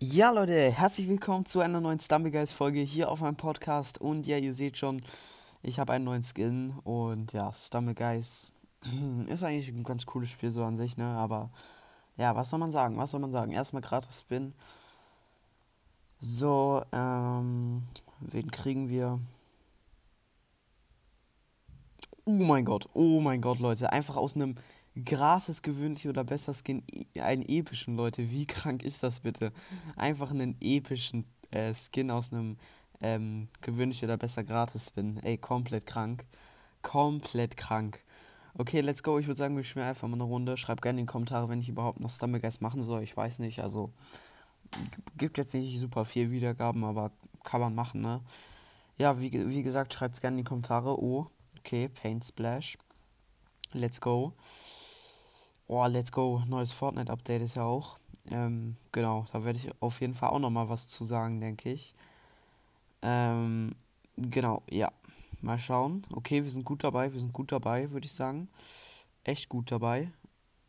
Ja, Leute, herzlich willkommen zu einer neuen Stumbleguys Folge hier auf meinem Podcast. Und ja, ihr seht schon, ich habe einen neuen Skin. Und ja, Stumbleguys ist eigentlich ein ganz cooles Spiel so an sich, ne? Aber ja, was soll man sagen? Was soll man sagen? Erstmal gratis Spin. So, ähm, wen kriegen wir? Oh mein Gott, oh mein Gott, Leute. Einfach aus einem gratis gewöhnlich oder besser Skin e- einen epischen, Leute. Wie krank ist das bitte? Einfach einen epischen äh, Skin aus einem ähm, gewöhnlich oder besser gratis Spin. Ey, komplett krank. Komplett krank. Okay, let's go. Ich würde sagen, wir spielen einfach mal eine Runde. Schreibt gerne in die Kommentare, wenn ich überhaupt noch Stumblegeist machen soll. Ich weiß nicht. Also, gibt jetzt nicht super viel Wiedergaben, aber kann man machen, ne? Ja, wie, wie gesagt, schreibt es gerne in die Kommentare. Oh, okay, Paint Splash. Let's go. Oh, let's go. Neues Fortnite-Update ist ja auch. Ähm, genau, da werde ich auf jeden Fall auch nochmal was zu sagen, denke ich. Ähm, genau, ja. Mal schauen. Okay, wir sind gut dabei, wir sind gut dabei, würde ich sagen. Echt gut dabei.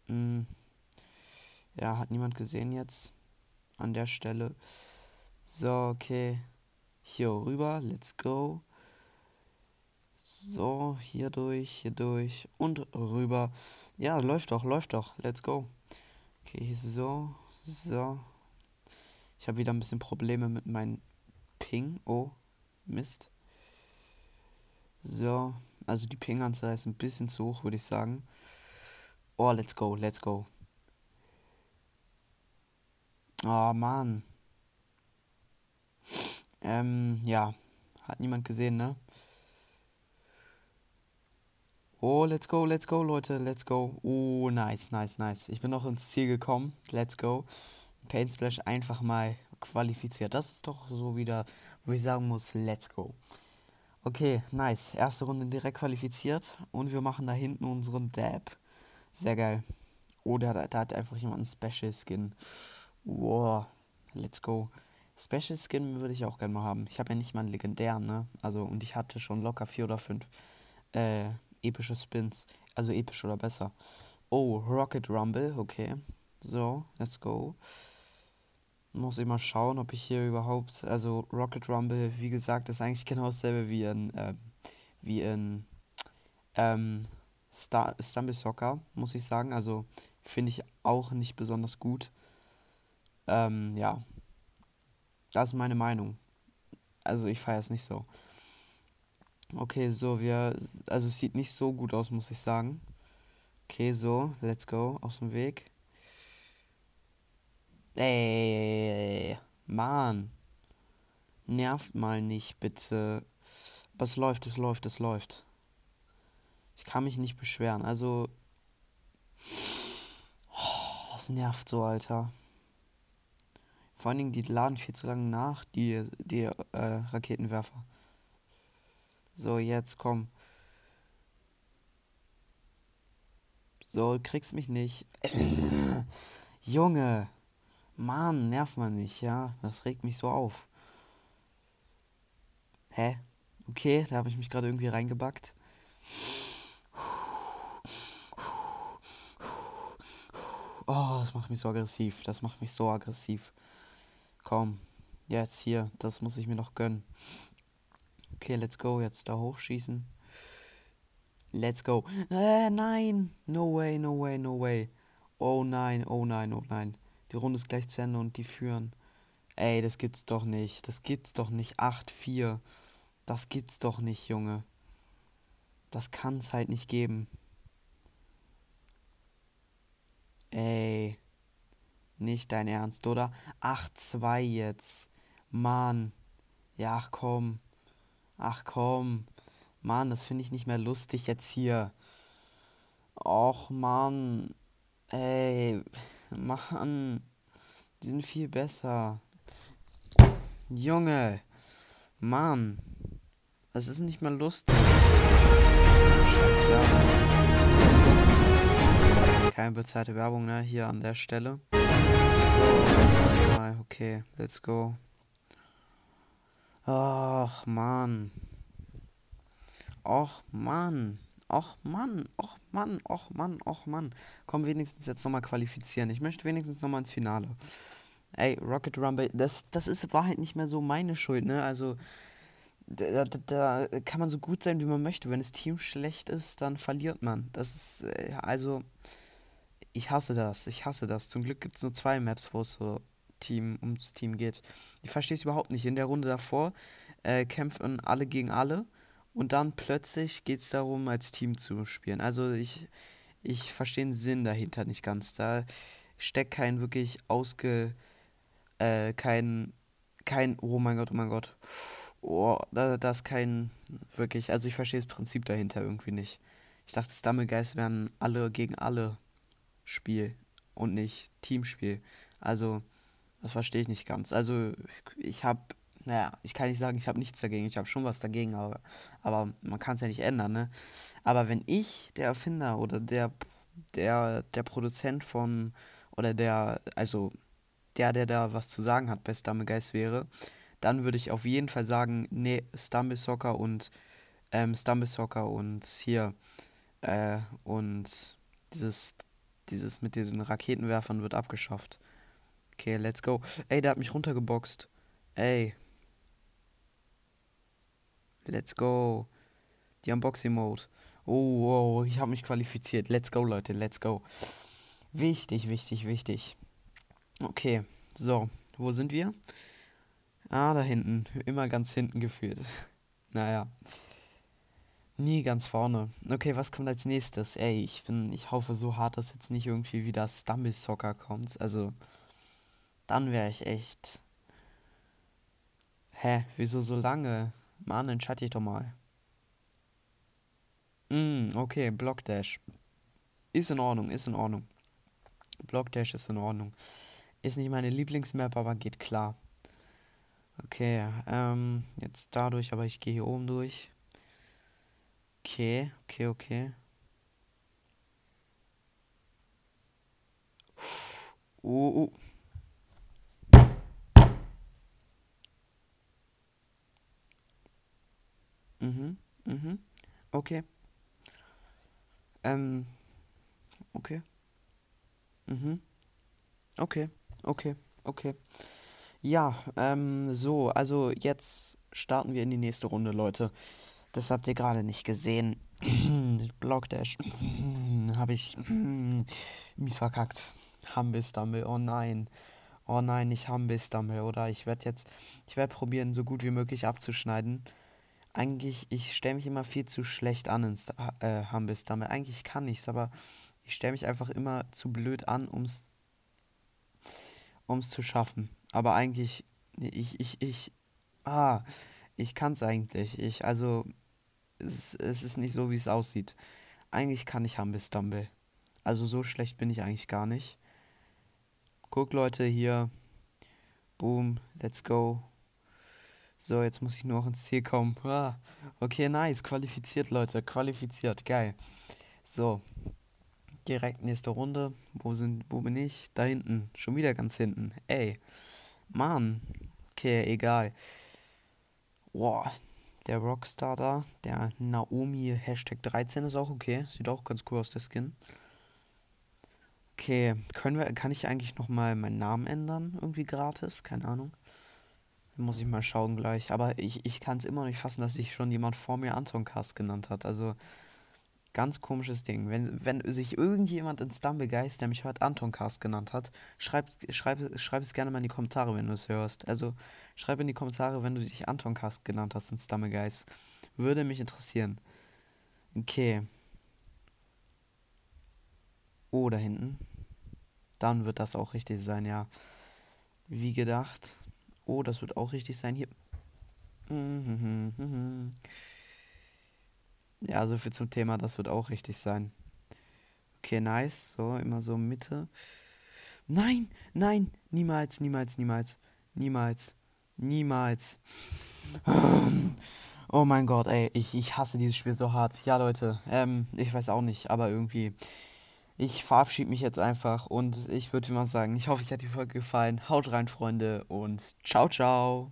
Hm. Ja, hat niemand gesehen jetzt an der Stelle. So, okay. Hier rüber, let's go. So, hier durch, hier durch und rüber. Ja, läuft doch, läuft doch. Let's go. Okay, so, so. Ich habe wieder ein bisschen Probleme mit meinem Ping. Oh, Mist. So, also die Ping-Anzahl ist ein bisschen zu hoch, würde ich sagen. Oh, let's go, let's go. Oh, Mann. Ähm, ja. Hat niemand gesehen, ne? Oh, let's go, let's go, Leute, let's go. Oh, nice, nice, nice. Ich bin noch ins Ziel gekommen. Let's go. Paint Splash einfach mal qualifiziert. Das ist doch so wieder, wo ich sagen muss, let's go. Okay, nice. Erste Runde direkt qualifiziert. Und wir machen da hinten unseren Dab. Sehr geil. Oh, da, da hat einfach jemand einen Special Skin. Wow, let's go. Special Skin würde ich auch gerne mal haben. Ich habe ja nicht mal einen legendären, ne? Also, und ich hatte schon locker vier oder fünf. Äh, epische Spins. Also episch oder besser. Oh, Rocket Rumble, okay. So, let's go. Muss ich mal schauen, ob ich hier überhaupt. Also Rocket Rumble, wie gesagt, ist eigentlich genau dasselbe wie in, ähm, wie in ähm, Star Stumble Soccer, muss ich sagen. Also finde ich auch nicht besonders gut. Ähm, ja. Das ist meine Meinung. Also ich feiere es nicht so. Okay, so, wir. Also, es sieht nicht so gut aus, muss ich sagen. Okay, so, let's go. Aus dem Weg. Ey, Mann. Nervt mal nicht, bitte. Aber es läuft, es läuft, es läuft. Ich kann mich nicht beschweren. Also. Das nervt so, Alter. Vor allen Dingen, die laden viel zu lange nach, die, die äh, Raketenwerfer. So, jetzt komm. So, kriegst mich nicht. Junge. Mann, nerv mal nicht, ja. Das regt mich so auf. Hä? Okay, da habe ich mich gerade irgendwie reingebackt. Oh, das macht mich so aggressiv. Das macht mich so aggressiv. Komm, jetzt hier. Das muss ich mir noch gönnen. Okay, let's go. Jetzt da hochschießen. Let's go. Äh, nein. No way, no way, no way. Oh nein, oh nein, oh nein. Die Runde ist gleich zu Ende und die führen. Ey, das gibt's doch nicht. Das gibt's doch nicht. 8-4. Das gibt's doch nicht, Junge. Das kann's halt nicht geben. Ey. Nicht dein Ernst, oder? 8-2 jetzt. Mann. Ja, ach komm. Ach komm. Mann, das finde ich nicht mehr lustig jetzt hier. Och, Mann. Ey. Mann. Die sind viel besser. Junge. Mann. Das ist nicht mehr lustig. Keine bezahlte Werbung, ne? Hier an der Stelle. Okay, let's go. Ach, Mann. Och, Mann. Och, Mann. Och, Mann. Och, Mann. Och, Mann. Komm, wenigstens jetzt nochmal qualifizieren. Ich möchte wenigstens nochmal ins Finale. ey, Rocket Rumble, das, das ist, war halt nicht mehr so meine Schuld, ne? Also, da, da, da kann man so gut sein, wie man möchte. Wenn das Team schlecht ist, dann verliert man. Das ist, äh, also, ich hasse das. Ich hasse das. Zum Glück gibt es nur zwei Maps, wo es so Team ums Team geht. Ich verstehe es überhaupt nicht. In der Runde davor äh, kämpfen alle gegen alle und dann plötzlich geht es darum, als Team zu spielen. Also ich, ich verstehe den Sinn dahinter nicht ganz. Da steckt kein wirklich ausge. Äh, kein. Kein. Oh mein Gott, oh mein Gott. Oh, da, da ist kein. Wirklich. Also ich verstehe das Prinzip dahinter irgendwie nicht. Ich dachte, Stammelgeist wären alle gegen alle Spiel und nicht Teamspiel. Also, das verstehe ich nicht ganz. Also, ich habe, naja, ich kann nicht sagen, ich habe nichts dagegen. Ich habe schon was dagegen, aber, aber man kann es ja nicht ändern, ne? Aber wenn ich der Erfinder oder der, der, der Produzent von, oder der, also der, der da was zu sagen hat, bei Stumble Geist wäre, dann würde ich auf jeden Fall sagen, nee, Stumble Soccer und, ähm, Stumble Soccer und hier, äh, und dieses dieses mit den Raketenwerfern wird abgeschafft. Okay, let's go. Ey, der hat mich runtergeboxt. Ey. Let's go. Die Unboxing-Mode. Oh, oh, ich habe mich qualifiziert. Let's go, Leute, let's go. Wichtig, wichtig, wichtig. Okay, so, wo sind wir? Ah, da hinten. Immer ganz hinten gefühlt. naja. Nie ganz vorne. Okay, was kommt als nächstes? Ey, ich bin, ich hoffe so hart, dass jetzt nicht irgendwie wieder Stumble Soccer kommt. Also, dann wäre ich echt. Hä, wieso so lange? Mann, entscheide ich doch mal. Mm, okay, Block Dash. Ist in Ordnung, ist in Ordnung. Block Dash ist in Ordnung. Ist nicht meine Lieblingsmap, aber geht klar. Okay, ähm, jetzt dadurch, aber ich gehe hier oben durch. Okay, okay, okay. Oh, oh. Mhm. Okay. Ähm. Okay. Mhm. Okay, okay, okay. Ja, ähm, so, also jetzt starten wir in die nächste Runde, Leute. Das habt ihr gerade nicht gesehen. Blockdash. Habe ich mies verkackt. Humble Oh nein. Oh nein, ich Humble Oder ich werde jetzt, ich werde probieren, so gut wie möglich abzuschneiden. Eigentlich, ich stelle mich immer viel zu schlecht an ins äh, Humble Eigentlich kann ich's, aber ich stelle mich einfach immer zu blöd an, ums, ums zu schaffen. Aber eigentlich, ich, ich, ich, ah, ich kann's eigentlich. Ich, also, es, es ist nicht so, wie es aussieht. Eigentlich kann ich Humble Stumble. Also so schlecht bin ich eigentlich gar nicht. Guck Leute hier. Boom, let's go. So, jetzt muss ich nur noch ins Ziel kommen. Ah, okay, nice. Qualifiziert, Leute. Qualifiziert. Geil. So. Direkt nächste Runde. Wo sind, wo bin ich? Da hinten. Schon wieder ganz hinten. Ey. Mann. Okay, egal. Boah, der Rockstar da, der Naomi Hashtag 13 ist auch okay. Sieht auch ganz cool aus, der Skin. Okay, können wir, kann ich eigentlich nochmal meinen Namen ändern? Irgendwie gratis? Keine Ahnung. Muss ich mal schauen gleich. Aber ich, ich kann es immer noch nicht fassen, dass sich schon jemand vor mir Anton Cast genannt hat. Also, Ganz komisches Ding. Wenn, wenn sich irgendjemand in Stumblegeist, der mich heute Anton Cast genannt hat, schreib, schreib, schreib es gerne mal in die Kommentare, wenn du es hörst. Also schreib in die Kommentare, wenn du dich Anton Cast genannt hast in Stumblegeist. Würde mich interessieren. Okay. Oh, da hinten. Dann wird das auch richtig sein, ja. Wie gedacht. Oh, das wird auch richtig sein. Hier. Ja, so viel zum Thema, das wird auch richtig sein. Okay, nice. So, immer so Mitte. Nein, nein, niemals, niemals, niemals, niemals, niemals. Oh mein Gott, ey, ich, ich hasse dieses Spiel so hart. Ja, Leute, ähm, ich weiß auch nicht, aber irgendwie. Ich verabschiede mich jetzt einfach und ich würde mal sagen, ich hoffe, euch hat die Folge gefallen. Haut rein, Freunde, und ciao, ciao.